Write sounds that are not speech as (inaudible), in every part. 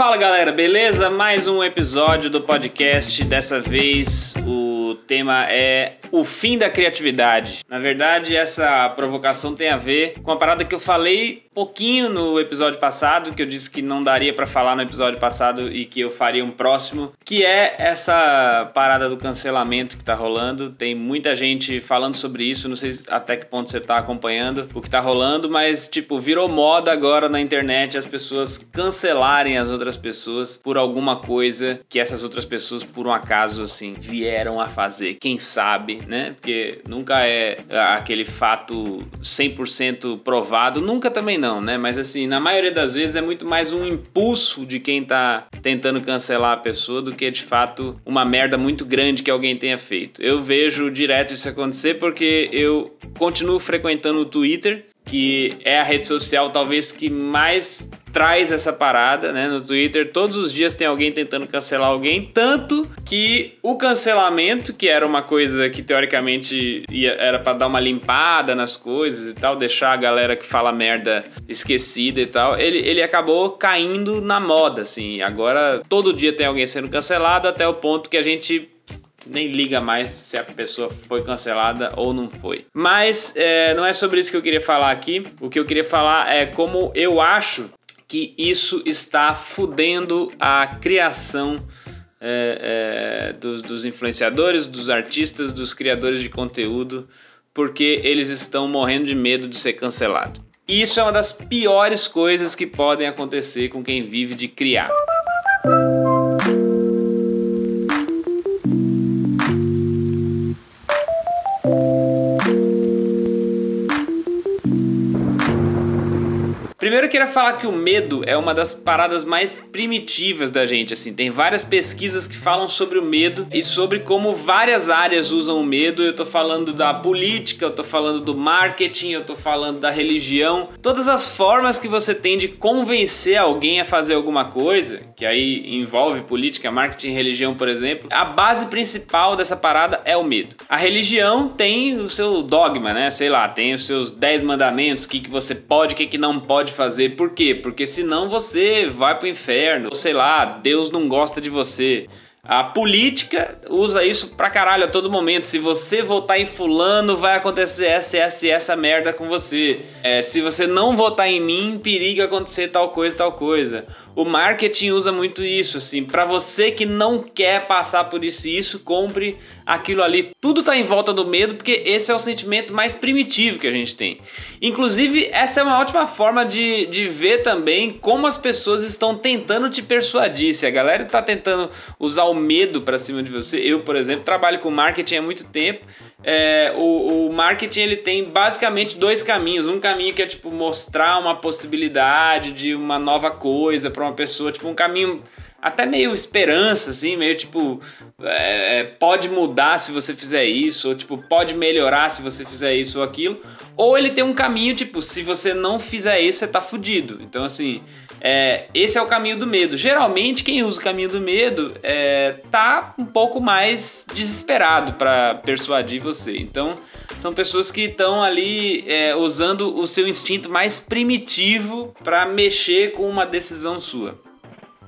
Fala galera, beleza? Mais um episódio do podcast. Dessa vez o tema é o fim da criatividade. Na verdade, essa provocação tem a ver com a parada que eu falei pouquinho no episódio passado, que eu disse que não daria para falar no episódio passado e que eu faria um próximo, que é essa parada do cancelamento que tá rolando. Tem muita gente falando sobre isso, não sei até que ponto você tá acompanhando o que tá rolando, mas tipo, virou moda agora na internet as pessoas cancelarem as outras pessoas por alguma coisa que essas outras pessoas por um acaso assim vieram a fazer. Quem sabe, né? Porque nunca é aquele fato 100% provado, nunca também não, né? Mas assim, na maioria das vezes é muito mais um impulso de quem tá tentando cancelar a pessoa do que de fato uma merda muito grande que alguém tenha feito. Eu vejo direto isso acontecer porque eu continuo frequentando o Twitter que é a rede social talvez que mais traz essa parada, né? No Twitter, todos os dias tem alguém tentando cancelar alguém, tanto que o cancelamento, que era uma coisa que teoricamente ia, era para dar uma limpada nas coisas e tal, deixar a galera que fala merda esquecida e tal, ele, ele acabou caindo na moda, assim. Agora todo dia tem alguém sendo cancelado até o ponto que a gente nem liga mais se a pessoa foi cancelada ou não foi. Mas é, não é sobre isso que eu queria falar aqui. O que eu queria falar é como eu acho que isso está fudendo a criação é, é, dos, dos influenciadores, dos artistas, dos criadores de conteúdo, porque eles estão morrendo de medo de ser cancelado. E isso é uma das piores coisas que podem acontecer com quem vive de criar. Primeiro eu queria falar que o medo é uma das paradas mais primitivas da gente, assim. Tem várias pesquisas que falam sobre o medo e sobre como várias áreas usam o medo. Eu tô falando da política, eu tô falando do marketing, eu tô falando da religião. Todas as formas que você tem de convencer alguém a fazer alguma coisa, que aí envolve política, marketing religião, por exemplo, a base principal dessa parada é o medo. A religião tem o seu dogma, né? Sei lá, tem os seus 10 mandamentos, o que, que você pode, o que, que não pode fazer. Por quê? Porque senão você vai pro inferno. Ou sei lá, Deus não gosta de você. A política usa isso pra caralho a todo momento. Se você votar em fulano, vai acontecer essa, essa essa merda com você. É, se você não votar em mim, periga acontecer tal coisa, tal coisa. O marketing usa muito isso, assim, para você que não quer passar por isso isso, compre aquilo ali. Tudo tá em volta do medo, porque esse é o sentimento mais primitivo que a gente tem. Inclusive, essa é uma ótima forma de, de ver também como as pessoas estão tentando te persuadir. Se a galera tá tentando usar o medo para cima de você, eu, por exemplo, trabalho com marketing há muito tempo. É, o, o marketing ele tem basicamente dois caminhos. Um caminho que é tipo mostrar uma possibilidade de uma nova coisa para uma pessoa, tipo um caminho até meio esperança, assim, meio tipo, é, é, pode mudar se você fizer isso, ou tipo, pode melhorar se você fizer isso ou aquilo. Ou ele tem um caminho, tipo, se você não fizer isso, você tá fudido. Então, assim, é, esse é o caminho do medo. Geralmente, quem usa o caminho do medo é, tá um pouco mais desesperado para persuadir você. Então, são pessoas que estão ali é, usando o seu instinto mais primitivo para mexer com uma decisão sua.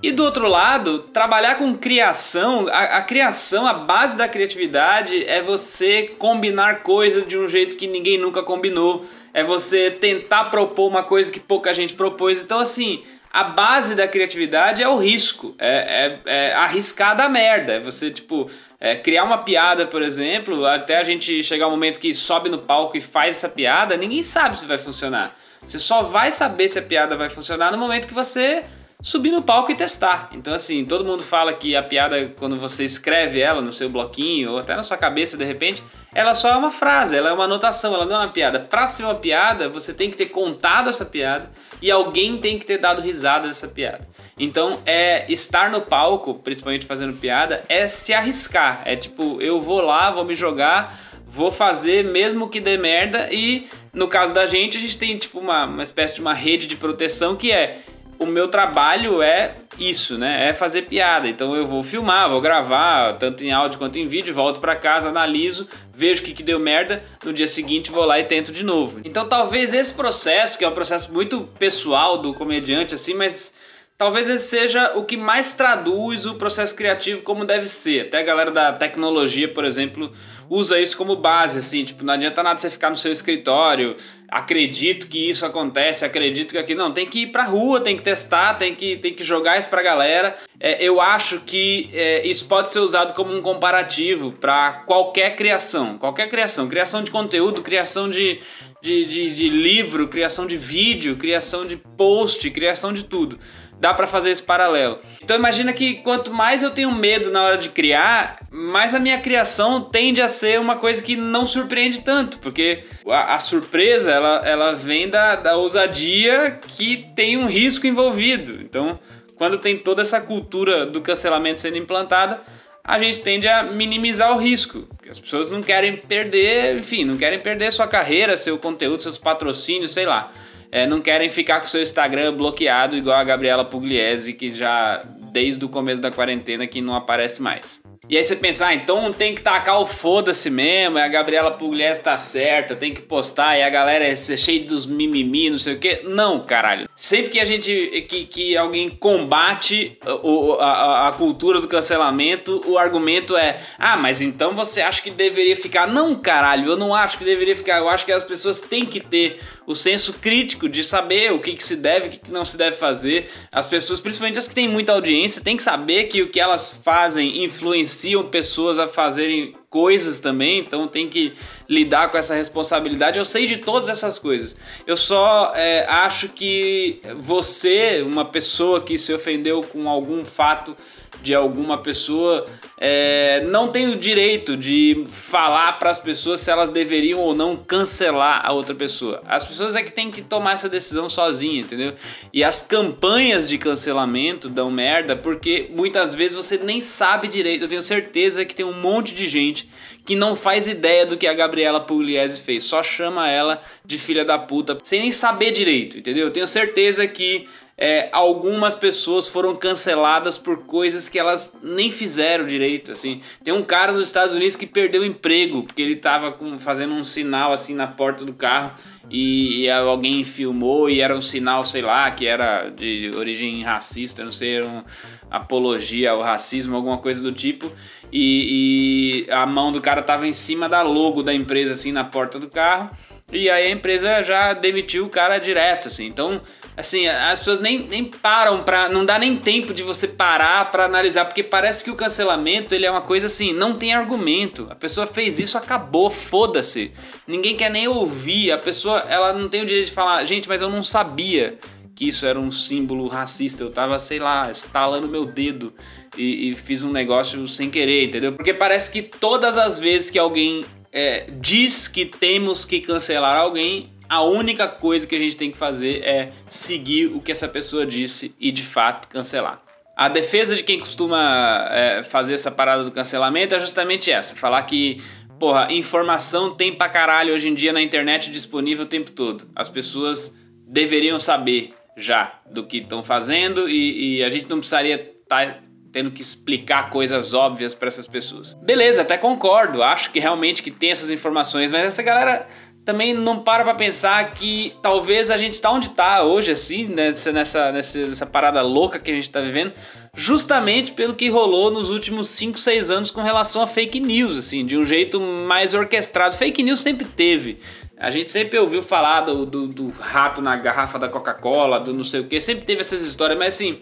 E do outro lado, trabalhar com criação, a, a, criação, a base da criatividade é você combinar coisas de um jeito que ninguém nunca combinou, é você tentar propor uma coisa que pouca gente propôs. Então, assim, a base da criatividade é o risco, é, é, é arriscar da merda, é você, tipo, é, criar uma piada, por exemplo, até a gente chegar ao momento que sobe no palco e faz essa piada, ninguém sabe se vai funcionar. Você só vai saber se a piada vai funcionar no momento que você subir no palco e testar. Então, assim, todo mundo fala que a piada, quando você escreve ela no seu bloquinho ou até na sua cabeça de repente, ela só é uma frase, ela é uma anotação, ela não é uma piada. Pra ser uma piada, você tem que ter contado essa piada e alguém tem que ter dado risada dessa piada. Então, é estar no palco, principalmente fazendo piada, é se arriscar. É tipo, eu vou lá, vou me jogar, vou fazer mesmo que dê merda e no caso da gente, a gente tem tipo uma, uma espécie de uma rede de proteção que é o meu trabalho é isso, né? É fazer piada. Então eu vou filmar, vou gravar, tanto em áudio quanto em vídeo, volto para casa, analiso, vejo o que, que deu merda, no dia seguinte vou lá e tento de novo. Então talvez esse processo, que é um processo muito pessoal do comediante, assim, mas talvez esse seja o que mais traduz o processo criativo como deve ser. Até a galera da tecnologia, por exemplo, usa isso como base, assim, tipo, não adianta nada você ficar no seu escritório, acredito que isso acontece, acredito que aqui não, tem que ir pra rua, tem que testar, tem que, tem que jogar isso pra galera. É, eu acho que é, isso pode ser usado como um comparativo para qualquer criação, qualquer criação, criação de conteúdo, criação de, de, de, de livro, criação de vídeo, criação de post, criação de tudo dá para fazer esse paralelo. Então imagina que quanto mais eu tenho medo na hora de criar, mais a minha criação tende a ser uma coisa que não surpreende tanto, porque a, a surpresa ela, ela vem da, da ousadia que tem um risco envolvido. Então, quando tem toda essa cultura do cancelamento sendo implantada, a gente tende a minimizar o risco. As pessoas não querem perder, enfim, não querem perder sua carreira, seu conteúdo, seus patrocínios, sei lá é, não querem ficar com seu Instagram bloqueado igual a Gabriela Pugliese, que já desde o começo da quarentena que não aparece mais. E aí você pensa, ah, então tem que tacar o foda-se mesmo, a Gabriela Pugliese tá certa, tem que postar, e a galera é cheia dos mimimi, não sei o quê. Não, caralho. Sempre que a gente, que, que alguém combate o, a, a cultura do cancelamento, o argumento é, ah, mas então você acha que deveria ficar? Não, caralho, eu não acho que deveria ficar, eu acho que as pessoas têm que ter o senso crítico de saber o que, que se deve, o que, que não se deve fazer. As pessoas, principalmente as que têm muita audiência, têm que saber que o que elas fazem influenciam pessoas a fazerem coisas também, então tem que lidar com essa responsabilidade. Eu sei de todas essas coisas. Eu só é, acho que você, uma pessoa que se ofendeu com algum fato de alguma pessoa, é, não tem o direito de falar para as pessoas se elas deveriam ou não cancelar a outra pessoa. As pessoas é que têm que tomar essa decisão sozinha, entendeu? E as campanhas de cancelamento dão merda porque muitas vezes você nem sabe direito. Eu tenho certeza que tem um monte de gente que não faz ideia do que a Gabriela Pugliese fez, só chama ela de filha da puta sem nem saber direito, entendeu? Eu tenho certeza que é, algumas pessoas foram canceladas por coisas que elas nem fizeram direito, assim. Tem um cara nos Estados Unidos que perdeu o emprego porque ele tava com, fazendo um sinal assim na porta do carro e, e, alguém filmou e era um sinal, sei lá, que era de origem racista, não sei, era uma apologia ao racismo, alguma coisa do tipo. E, e a mão do cara tava em cima da logo da empresa, assim, na porta do carro. E aí a empresa já demitiu o cara direto, assim. Então, assim, as pessoas nem, nem param para não dá nem tempo de você parar para analisar, porque parece que o cancelamento, ele é uma coisa assim, não tem argumento. A pessoa fez isso, acabou, foda-se. Ninguém quer nem ouvir. A pessoa, ela não tem o direito de falar, gente, mas eu não sabia que isso era um símbolo racista. Eu tava, sei lá, estalando meu dedo e, e fiz um negócio sem querer, entendeu? Porque parece que todas as vezes que alguém é, diz que temos que cancelar alguém, a única coisa que a gente tem que fazer é seguir o que essa pessoa disse e de fato cancelar. A defesa de quem costuma é, fazer essa parada do cancelamento é justamente essa: falar que, porra, informação tem pra caralho hoje em dia na internet disponível o tempo todo. As pessoas deveriam saber já do que estão fazendo e, e, a gente não precisaria estar tá tendo que explicar coisas óbvias para essas pessoas. Beleza, até concordo, acho que realmente que tem essas informações, mas essa galera também não para pra pensar que talvez a gente tá onde tá hoje, assim, nessa, nessa, nessa parada louca que a gente tá vivendo, justamente pelo que rolou nos últimos 5, 6 anos com relação a fake news, assim, de um jeito mais orquestrado. Fake news sempre teve. A gente sempre ouviu falar do, do, do rato na garrafa da Coca-Cola, do não sei o que, sempre teve essas histórias, mas assim,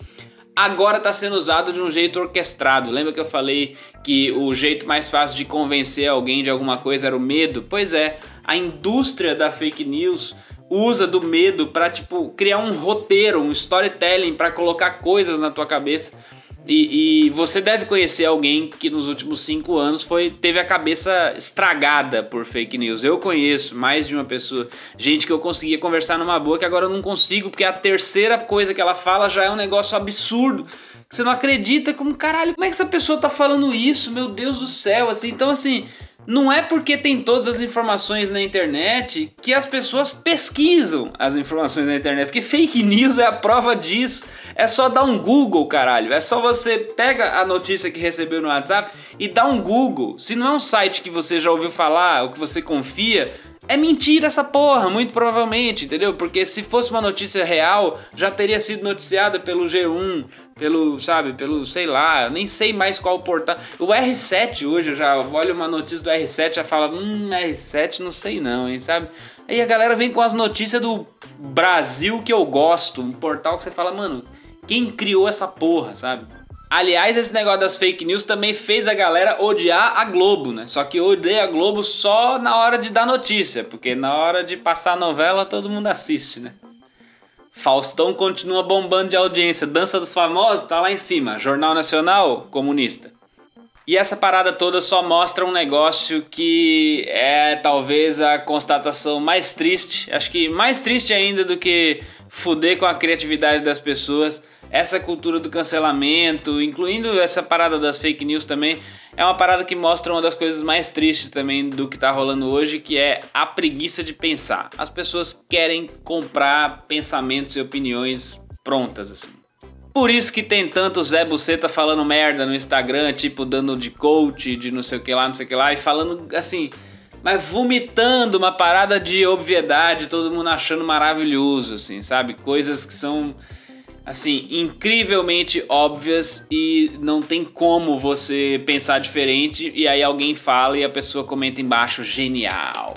agora está sendo usado de um jeito orquestrado. Lembra que eu falei que o jeito mais fácil de convencer alguém de alguma coisa era o medo? Pois é, a indústria da fake news usa do medo para tipo criar um roteiro, um storytelling para colocar coisas na tua cabeça. E, e, você deve conhecer alguém que nos últimos cinco anos foi teve a cabeça estragada por fake news. Eu conheço mais de uma pessoa, gente que eu conseguia conversar numa boa que agora eu não consigo porque a terceira coisa que ela fala já é um negócio absurdo. Você não acredita como caralho, como é que essa pessoa tá falando isso? Meu Deus do céu, assim. Então assim, não é porque tem todas as informações na internet que as pessoas pesquisam as informações na internet, porque fake news é a prova disso. É só dar um Google, caralho. É só você pega a notícia que recebeu no WhatsApp e dá um Google. Se não é um site que você já ouviu falar ou que você confia, É mentira essa porra, muito provavelmente, entendeu? Porque se fosse uma notícia real, já teria sido noticiada pelo G1, pelo, sabe, pelo, sei lá, nem sei mais qual portal. O R7 hoje, eu já olho uma notícia do R7 já fala, hum, R7 não sei não, hein, sabe? Aí a galera vem com as notícias do Brasil que eu gosto, um portal que você fala, mano, quem criou essa porra, sabe? Aliás, esse negócio das fake news também fez a galera odiar a Globo, né? Só que odeia a Globo só na hora de dar notícia, porque na hora de passar a novela todo mundo assiste, né? Faustão continua bombando de audiência, Dança dos Famosos tá lá em cima, Jornal Nacional comunista. E essa parada toda só mostra um negócio que é talvez a constatação mais triste, acho que mais triste ainda do que fuder com a criatividade das pessoas essa cultura do cancelamento, incluindo essa parada das fake news também, é uma parada que mostra uma das coisas mais tristes também do que tá rolando hoje, que é a preguiça de pensar. As pessoas querem comprar pensamentos e opiniões prontas assim. Por isso que tem tanto Zé Buceta falando merda no Instagram, tipo dando de coach, de não sei o que lá, não sei o que lá, e falando assim, mas vomitando uma parada de obviedade, todo mundo achando maravilhoso, assim, sabe? Coisas que são assim, incrivelmente óbvias e não tem como você pensar diferente e aí alguém fala e a pessoa comenta embaixo genial.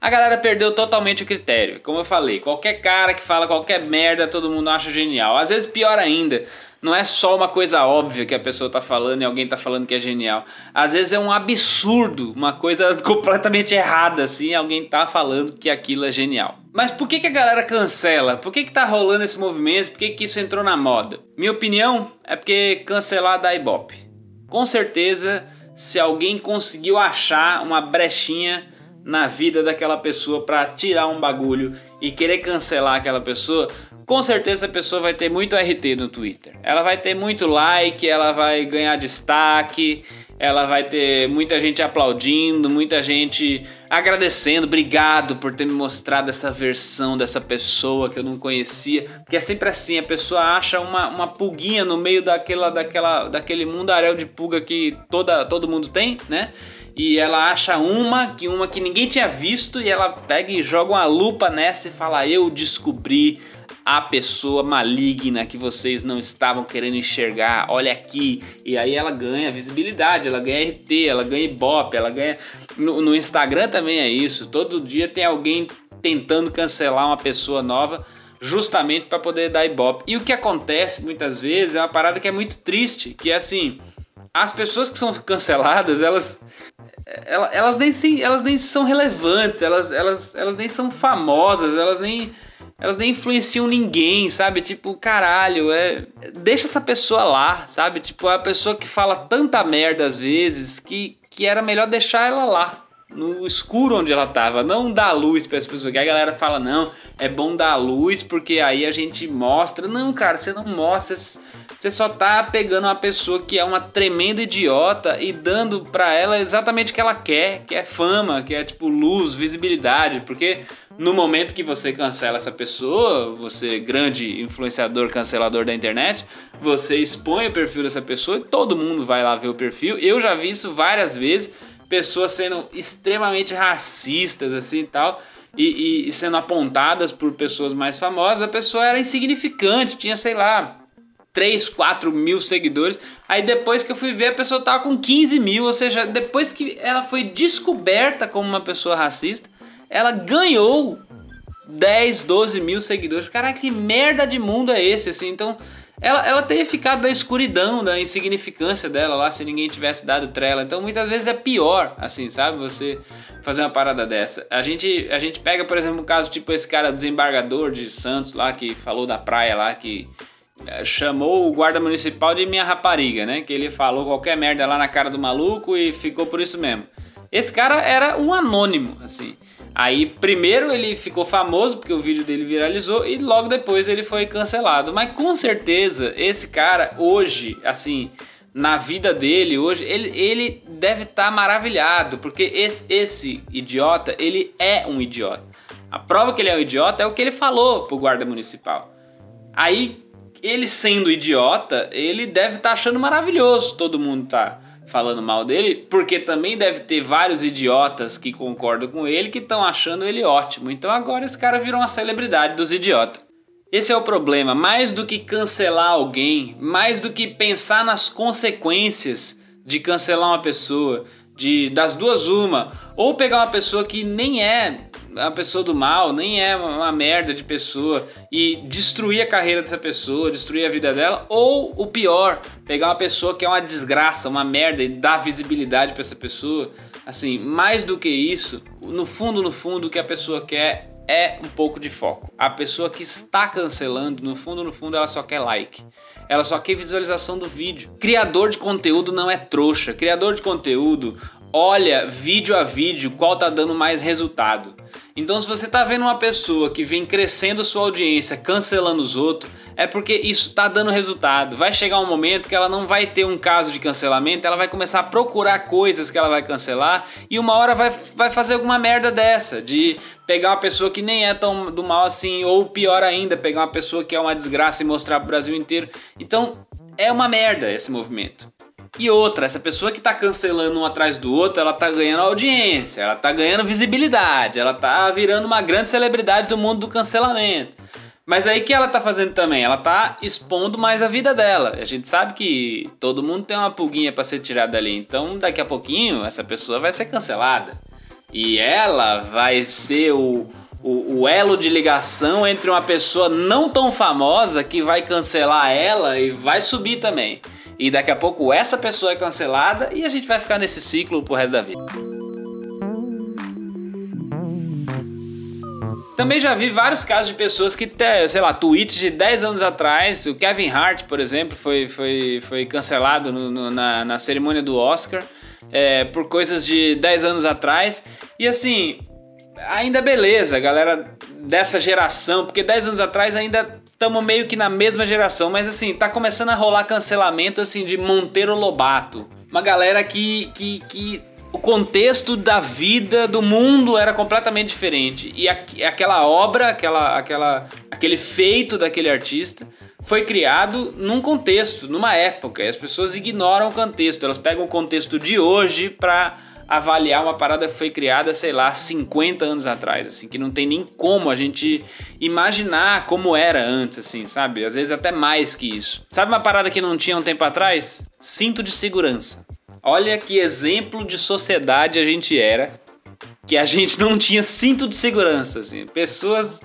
A galera perdeu totalmente o critério. Como eu falei, qualquer cara que fala qualquer merda, todo mundo acha genial. Às vezes pior ainda, não é só uma coisa óbvia que a pessoa tá falando e alguém tá falando que é genial. Às vezes é um absurdo, uma coisa (laughs) completamente errada assim, alguém tá falando que aquilo é genial. Mas por que, que a galera cancela? Por que, que tá rolando esse movimento? Por que, que isso entrou na moda? Minha opinião é porque cancelar dá ibope. Com certeza, se alguém conseguiu achar uma brechinha na vida daquela pessoa para tirar um bagulho e querer cancelar aquela pessoa, com certeza a pessoa vai ter muito RT no Twitter. Ela vai ter muito like, ela vai ganhar destaque, ela vai ter muita gente aplaudindo, muita gente agradecendo, obrigado por ter me mostrado essa versão dessa pessoa que eu não conhecia. Porque é sempre assim, a pessoa acha uma, uma pulguinha no meio daquela, daquela, daquele mundaréu de pulga que toda, todo mundo tem, né? E ela acha uma que uma que ninguém tinha visto e ela pega e joga uma lupa nessa e fala: "Eu descobri a pessoa maligna que vocês não estavam querendo enxergar. Olha aqui. E aí ela ganha visibilidade, ela ganha RT, ela ganha Ibope, ela ganha. No, no Instagram também é isso. Todo dia tem alguém tentando cancelar uma pessoa nova justamente para poder dar Ibope. E o que acontece muitas vezes é uma parada que é muito triste, que é assim, as pessoas que são canceladas, elas elas, elas nem, elas nem são relevantes, elas, elas, elas nem são famosas, elas nem elas nem influenciam ninguém, sabe? Tipo, caralho, é. Deixa essa pessoa lá, sabe? Tipo, é a pessoa que fala tanta merda às vezes que, que era melhor deixar ela lá. No escuro onde ela tava, não dar luz para as pessoas. Que a galera fala, não, é bom dar luz porque aí a gente mostra. Não, cara, você não mostra. Você só tá pegando uma pessoa que é uma tremenda idiota e dando para ela exatamente o que ela quer, que é fama, que é tipo luz, visibilidade, porque no momento que você cancela essa pessoa, você grande influenciador, cancelador da internet, você expõe o perfil dessa pessoa e todo mundo vai lá ver o perfil. Eu já vi isso várias vezes, pessoas sendo extremamente racistas assim e tal. E, e, sendo apontadas por pessoas mais famosas, a pessoa era insignificante, tinha, sei lá, 3, 4 mil seguidores. Aí depois que eu fui ver, a pessoa tava com 15 mil, ou seja, depois que ela foi descoberta como uma pessoa racista, ela ganhou 10, 12 mil seguidores. Caraca, que merda de mundo é esse, assim? Então, ela, ela teria ficado da escuridão, da insignificância dela lá, se ninguém tivesse dado trela. Então, muitas vezes é pior, assim, sabe? Você fazer uma parada dessa. A gente, a gente pega, por exemplo, um caso tipo esse cara desembargador de Santos lá, que falou da praia lá, que é, chamou o guarda municipal de minha rapariga, né? Que ele falou qualquer merda lá na cara do maluco e ficou por isso mesmo. Esse cara era um anônimo, assim. Aí, primeiro ele ficou famoso porque o vídeo dele viralizou e logo depois ele foi cancelado. Mas com certeza, esse cara hoje, assim, na vida dele hoje, ele, ele deve estar tá maravilhado, porque esse, esse idiota, ele é um idiota. A prova que ele é um idiota é o que ele falou pro guarda municipal. Aí, ele sendo idiota, ele deve estar tá achando maravilhoso todo mundo tá falando mal dele, porque também deve ter vários idiotas que concordam com ele que estão achando ele ótimo. Então agora esse cara virou uma celebridade dos idiotas. Esse é o problema. Mais do que cancelar alguém, mais do que pensar nas consequências de cancelar uma pessoa, de das duas uma, ou pegar uma pessoa que nem é uma pessoa do mal, nem é uma merda de pessoa e destruir a carreira dessa pessoa, destruir a vida dela, ou o pior, pegar uma pessoa que é uma desgraça, uma merda e dar visibilidade para essa pessoa. Assim, mais do que isso, no fundo, no fundo, o que a pessoa quer é um pouco de foco. A pessoa que está cancelando, no fundo, no fundo, ela só quer like. Ela só quer visualização do vídeo. Criador de conteúdo não é trouxa. Criador de conteúdo olha vídeo a vídeo qual tá dando mais resultado. Então, se você tá vendo uma pessoa que vem crescendo sua audiência, cancelando os outros, é porque isso tá dando resultado. Vai chegar um momento que ela não vai ter um caso de cancelamento, ela vai começar a procurar coisas que ela vai cancelar e uma hora vai, vai fazer alguma merda dessa, de pegar uma pessoa que nem é tão do mal assim, ou pior ainda, pegar uma pessoa que é uma desgraça e mostrar pro Brasil inteiro. Então, é uma merda esse movimento. E outra, essa pessoa que tá cancelando um atrás do outro, ela tá ganhando audiência, ela tá ganhando visibilidade, ela tá virando uma grande celebridade do mundo do cancelamento. Mas aí que ela tá fazendo também? Ela tá expondo mais a vida dela. A gente sabe que todo mundo tem uma pulguinha para ser tirada dali. Então, daqui a pouquinho, essa pessoa vai ser cancelada. E ela vai ser o, o, o, elo de ligação entre uma pessoa não tão famosa que vai cancelar ela e vai subir também. E daqui a pouco essa pessoa é cancelada e a gente vai ficar nesse ciclo pro resto da vida. Também já vi vários casos de pessoas que, sei lá, tweets de 10 anos atrás, o Kevin Hart, por exemplo, foi, foi, foi cancelado no, no, na, na cerimônia do Oscar é, por coisas de 10 anos atrás. E assim, ainda beleza, galera dessa geração, porque 10 anos atrás ainda estamos meio que na mesma geração, mas assim, tá começando a rolar cancelamento assim de Monteiro Lobato. Uma galera que, que, que o contexto da vida, do mundo era completamente diferente. E aquela obra, aquela, aquela, aquele feito daquele artista foi criado num contexto, numa época. E as pessoas ignoram o contexto, elas pegam o contexto de hoje para avaliar uma parada que foi criada, sei lá, 50 anos atrás, assim, que não tem nem como a gente imaginar como era antes, assim, sabe? Às vezes até mais que isso. Sabe uma parada que não tinha um tempo atrás? Cinto de segurança. Olha que exemplo de sociedade a gente era, que a gente não tinha cinto de segurança, assim. Pessoas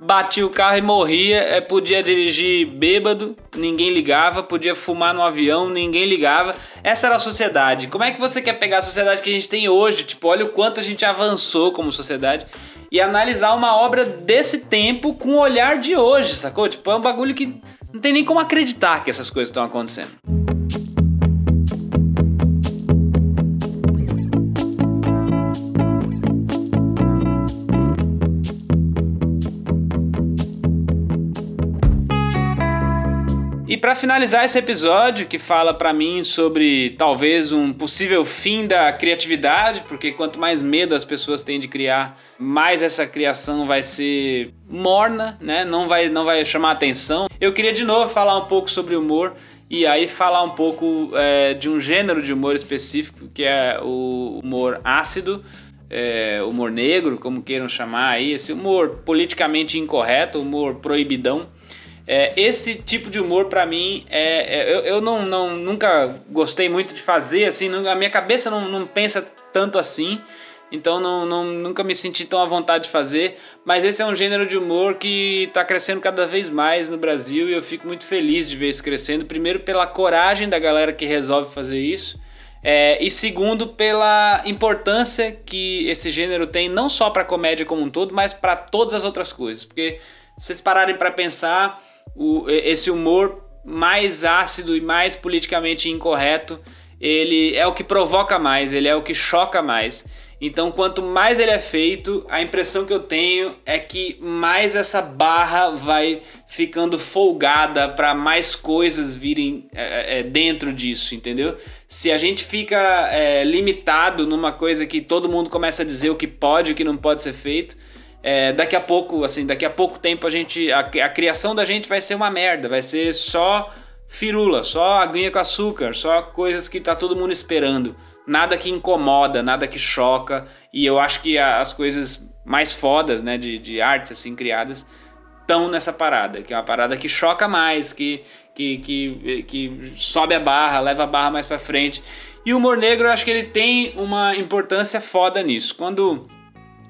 batia o carro e morria, é, podia dirigir bêbado, ninguém ligava, podia fumar no avião, ninguém ligava. Essa era a sociedade. Como é que você quer pegar a sociedade que a gente tem hoje? Tipo, olha o quanto a gente avançou como sociedade e analisar uma obra desse tempo com o olhar de hoje, sacou? Tipo, é um bagulho que não tem nem como acreditar que essas coisas estão acontecendo. Para finalizar esse episódio que fala para mim sobre talvez um possível fim da criatividade, porque quanto mais medo as pessoas têm de criar, mais essa criação vai ser morna, né? Não vai não vai chamar atenção. Eu queria de novo falar um pouco sobre humor e aí falar um pouco é, de um gênero de humor específico que é o humor ácido. É, humor negro, como queiram chamar aí, esse humor politicamente incorreto, humor proibidão. É, esse tipo de humor para mim é, é, eu, eu não, não, nunca gostei muito de fazer assim a minha cabeça não, não pensa tanto assim então não, não, nunca me senti tão à vontade de fazer mas esse é um gênero de humor que está crescendo cada vez mais no Brasil e eu fico muito feliz de ver isso crescendo primeiro pela coragem da galera que resolve fazer isso é, e segundo pela importância que esse gênero tem não só para comédia como um todo mas para todas as outras coisas porque se vocês pararem para pensar o, esse humor mais ácido e mais politicamente incorreto, ele é o que provoca mais, ele é o que choca mais. Então, quanto mais ele é feito, a impressão que eu tenho é que mais essa barra vai ficando folgada para mais coisas virem é, é, dentro disso, entendeu? Se a gente fica é, limitado numa coisa que todo mundo começa a dizer o que pode e o que não pode ser feito, é, daqui a pouco, assim, daqui a pouco tempo a gente. A, a, criação da gente vai ser uma merda, vai ser só firula, só aguinha com açúcar, só coisas que tá todo mundo esperando. Nada que incomoda, nada que choca. E eu acho que as coisas mais fodas, né, de, de artes assim criadas, estão nessa parada, que é uma parada que choca mais, que, que, que, que sobe a barra, leva a barra mais para frente. E o humor negro, eu acho que ele tem uma importância foda nisso. Quando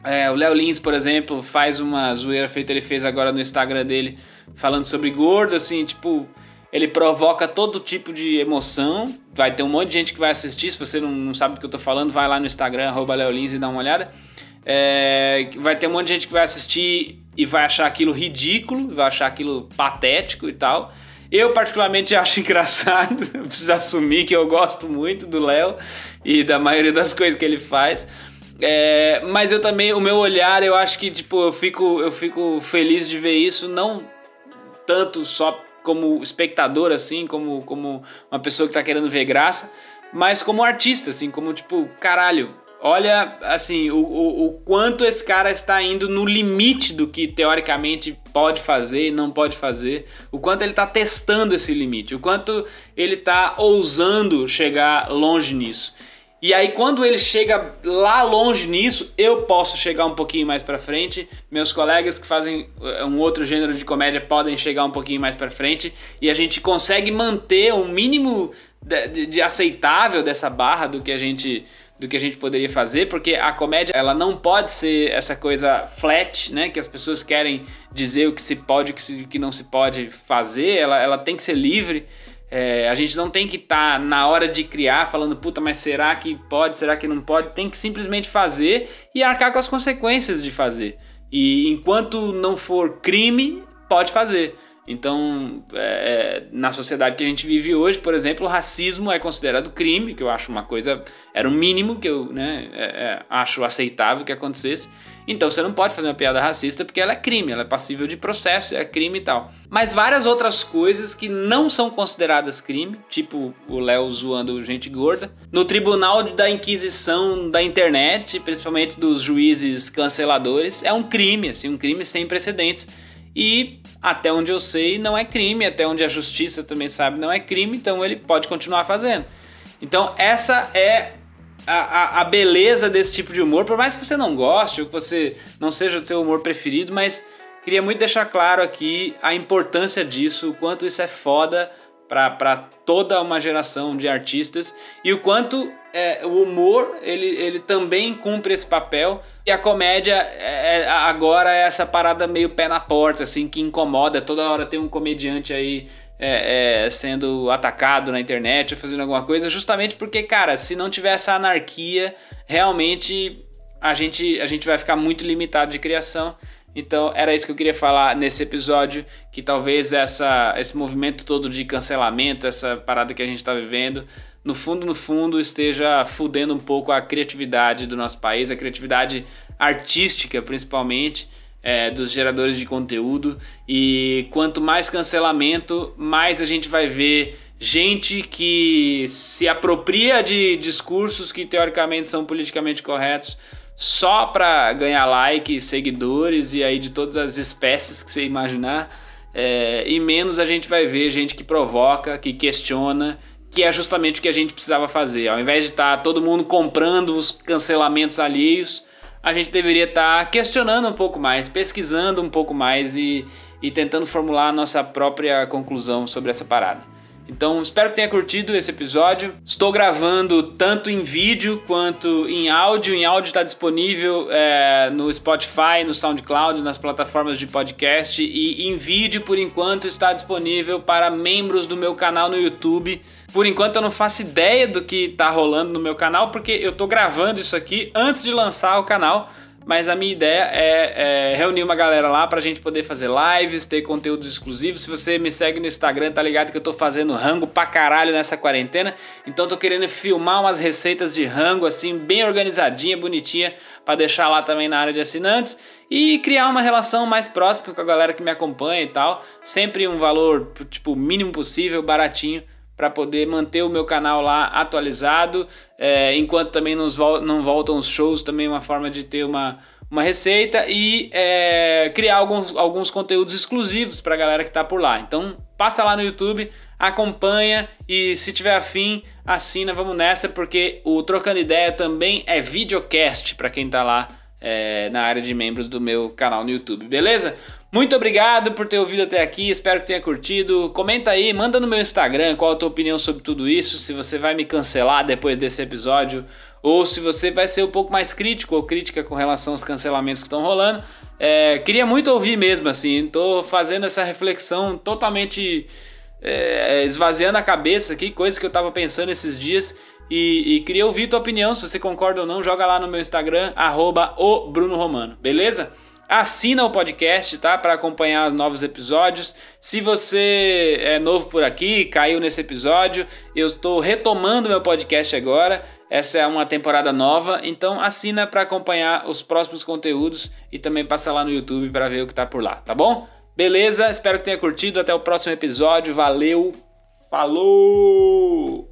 é, o Léo Lins, por exemplo, faz uma zoeira feita, ele fez agora no Instagram dele, falando sobre gordo, assim, tipo, ele provoca todo tipo de emoção. Vai ter um monte de gente que vai assistir. Se você não, não sabe do que eu tô falando, vai lá no Instagram, Leolins e dá uma olhada. É, vai ter um monte de gente que vai assistir e vai achar aquilo ridículo, vai achar aquilo patético e tal. Eu, particularmente, (laughs) acho engraçado. (laughs) Eu preciso assumir que eu gosto muito do Léo e da maioria das coisas que ele faz. É, mas eu também, o meu olhar, eu acho que tipo, eu fico, eu fico feliz de ver isso, não tanto só como espectador, assim, como, como uma pessoa que tá querendo ver graça, mas como artista, assim, como tipo, caralho, olha, assim, o, o, o quanto esse cara está indo no limite do que teoricamente pode fazer e não pode fazer, o quanto ele está testando esse limite, o quanto ele está ousando chegar longe nisso. E aí quando ele chega lá longe nisso, eu posso chegar um pouquinho mais para frente. Meus colegas que fazem eh, um outro gênero de comédia podem chegar um pouquinho mais para frente e a gente consegue manter um mínimo de, de, de, aceitável dessa barra do que a gente do que a gente poderia fazer, porque a comédia ela não pode ser essa coisa flat, né, que as pessoas querem dizer o que se pode, o que, se, que não se pode fazer. Ela, ela tem que ser livre. É, a gente não tem que estar tá na hora de criar falando, puta, mas será que pode, será que não pode? Tem que simplesmente fazer e arcar com as consequências de fazer. E enquanto não for crime, pode fazer. Então, é, na sociedade que a gente vive hoje, por exemplo, o racismo é considerado crime, que eu acho uma coisa. Era o mínimo que eu né, é, é, acho aceitável que acontecesse. Então você não pode fazer uma piada racista porque ela é crime, ela é passível de processo, é crime e tal. Mas várias outras coisas que não são consideradas crime, tipo o Léo zoando gente gorda, no tribunal da Inquisição da internet, principalmente dos juízes canceladores, é um crime, assim, um crime sem precedentes. E até onde eu sei, não é crime, até onde a justiça também sabe, não é crime, então ele pode continuar fazendo. Então, essa é a, a, a, beleza desse tipo de humor, por mais que você não goste ou que você não seja o seu humor preferido, mas queria muito deixar claro aqui a importância disso, o quanto isso é foda para toda uma geração de artistas e o quanto é, o humor ele, ele também cumpre esse papel e a comédia é, é, agora é essa parada meio pé na porta assim que incomoda toda hora tem um comediante aí é, é, sendo atacado na internet ou fazendo alguma coisa, justamente porque, cara, se não tiver essa anarquia, realmente a gente, a gente vai ficar muito limitado de criação. Então era isso que eu queria falar nesse episódio, que talvez essa, esse movimento todo de cancelamento, essa parada que a gente está vivendo, no fundo, no fundo, esteja fudendo um pouco a criatividade do nosso país, a criatividade artística principalmente é, dos geradores de conteúdo. E quanto mais cancelamento, mais a gente vai ver gente que se apropria de discursos que teoricamente são politicamente corretos só para ganhar like, seguidores e aí de todas as espécies que você imaginar. É, e menos a gente vai ver gente que provoca, que questiona, que é justamente o que a gente precisava fazer. Ao invés de estar tá todo mundo comprando os cancelamentos alheios, a gente deveria estar tá questionando um pouco mais, pesquisando um pouco mais e, e tentando formular a nossa própria conclusão sobre essa parada. Então, espero que tenha curtido esse episódio. Estou gravando tanto em vídeo quanto em áudio. Em áudio está disponível é, no Spotify, no SoundCloud, nas plataformas de podcast. E em vídeo, por enquanto, está disponível para membros do meu canal no YouTube. Por enquanto, eu não faço ideia do que está rolando no meu canal, porque eu estou gravando isso aqui antes de lançar o canal mas a minha ideia é, é reunir uma galera lá pra gente poder fazer lives, ter conteúdos exclusivos. Se você me segue no Instagram, tá ligado que eu tô fazendo rango pra caralho nessa quarentena. Então tô querendo filmar umas receitas de rango assim, bem organizadinha, bonitinha, para deixar lá também na área de assinantes e criar uma relação mais próxima com a galera que me acompanha e tal. Sempre um valor tipo mínimo possível, baratinho para poder manter o meu canal lá atualizado, é, enquanto também nos vol não voltam os shows, também uma forma de ter uma, uma receita e é, criar alguns, alguns conteúdos exclusivos para a galera que está por lá. Então passa lá no YouTube, acompanha e se tiver afim, assina, vamos nessa, porque o Trocando Ideia também é videocast para quem tá lá é, na área de membros do meu canal no YouTube, beleza? Muito obrigado por ter ouvido até aqui, espero que tenha curtido. Comenta aí, manda no meu Instagram qual a tua opinião sobre tudo isso, se você vai me cancelar depois desse episódio ou se você vai ser um pouco mais crítico ou crítica com relação aos cancelamentos que estão rolando. É, queria muito ouvir mesmo, assim, tô fazendo essa reflexão totalmente é, esvaziando a cabeça aqui, coisas que eu tava pensando esses dias. E, e, queria ouvir tua opinião, se você concorda ou não, joga lá no meu Instagram, arroba o Bruno Romano, beleza? Assina o podcast, tá? Para acompanhar os novos episódios. Se você é novo por aqui, caiu nesse episódio, eu estou retomando meu podcast agora. Essa é uma temporada nova, então assina para acompanhar os próximos conteúdos e também passa lá no YouTube para ver o que tá por lá, tá bom? Beleza? Espero que tenha curtido. Até o próximo episódio. Valeu. Falou!